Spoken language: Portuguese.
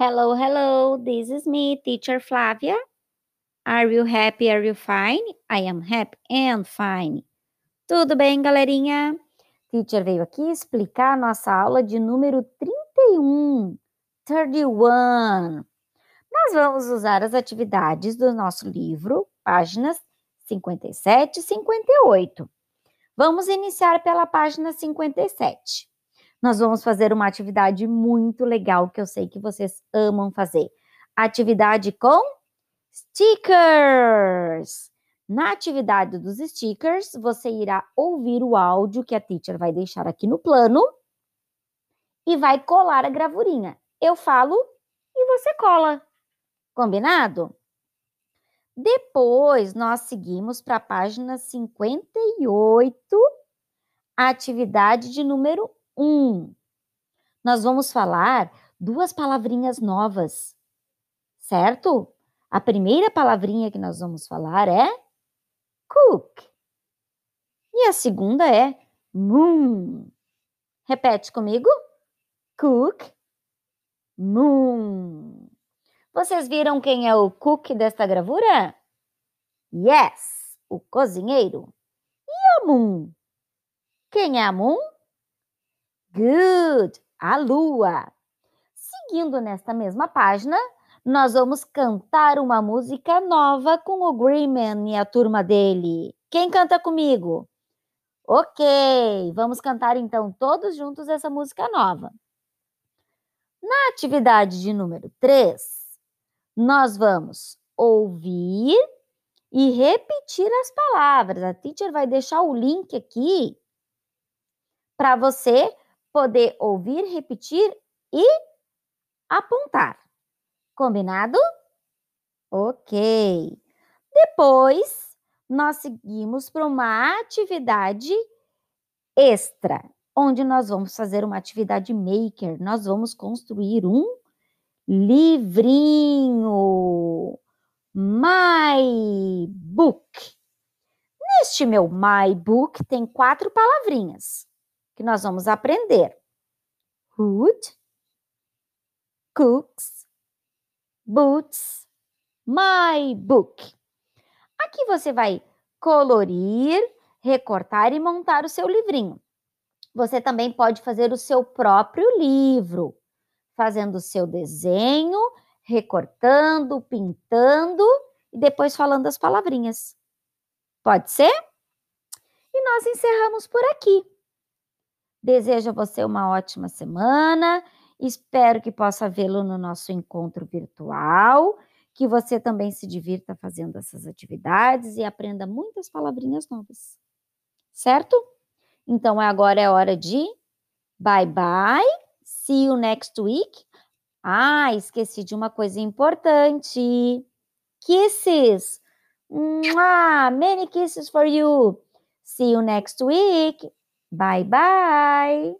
Hello, hello, this is me, teacher Flávia. Are you happy? Are you fine? I am happy and fine. Tudo bem, galerinha? Teacher veio aqui explicar a nossa aula de número 31. 31. Nós vamos usar as atividades do nosso livro, páginas 57 e 58. Vamos iniciar pela página 57 nós vamos fazer uma atividade muito legal que eu sei que vocês amam fazer. Atividade com stickers. Na atividade dos stickers, você irá ouvir o áudio que a teacher vai deixar aqui no plano e vai colar a gravurinha. Eu falo e você cola. Combinado? Depois, nós seguimos para a página 58, atividade de número um. Nós vamos falar duas palavrinhas novas, certo? A primeira palavrinha que nós vamos falar é cook. E a segunda é moon. Repete comigo. Cook, moon. Vocês viram quem é o cook desta gravura? Yes, o cozinheiro. E a moon? Quem é a moon? Good, a lua. Seguindo nesta mesma página, nós vamos cantar uma música nova com o Greenman e a turma dele. Quem canta comigo? Ok, vamos cantar então todos juntos essa música nova. Na atividade de número 3, nós vamos ouvir e repetir as palavras. A teacher vai deixar o link aqui para você poder ouvir, repetir e apontar. Combinado? Ok. Depois, nós seguimos para uma atividade extra, onde nós vamos fazer uma atividade maker. Nós vamos construir um livrinho. My book. Neste meu my book tem quatro palavrinhas que nós vamos aprender. Hood, cooks, boots, my book. Aqui você vai colorir, recortar e montar o seu livrinho. Você também pode fazer o seu próprio livro, fazendo o seu desenho, recortando, pintando e depois falando as palavrinhas. Pode ser? E nós encerramos por aqui. Desejo a você uma ótima semana. Espero que possa vê-lo no nosso encontro virtual, que você também se divirta fazendo essas atividades e aprenda muitas palavrinhas novas. Certo? Então agora é hora de bye bye. See you next week. Ah, esqueci de uma coisa importante. Kisses. Many kisses for you. See you next week. Bye bye.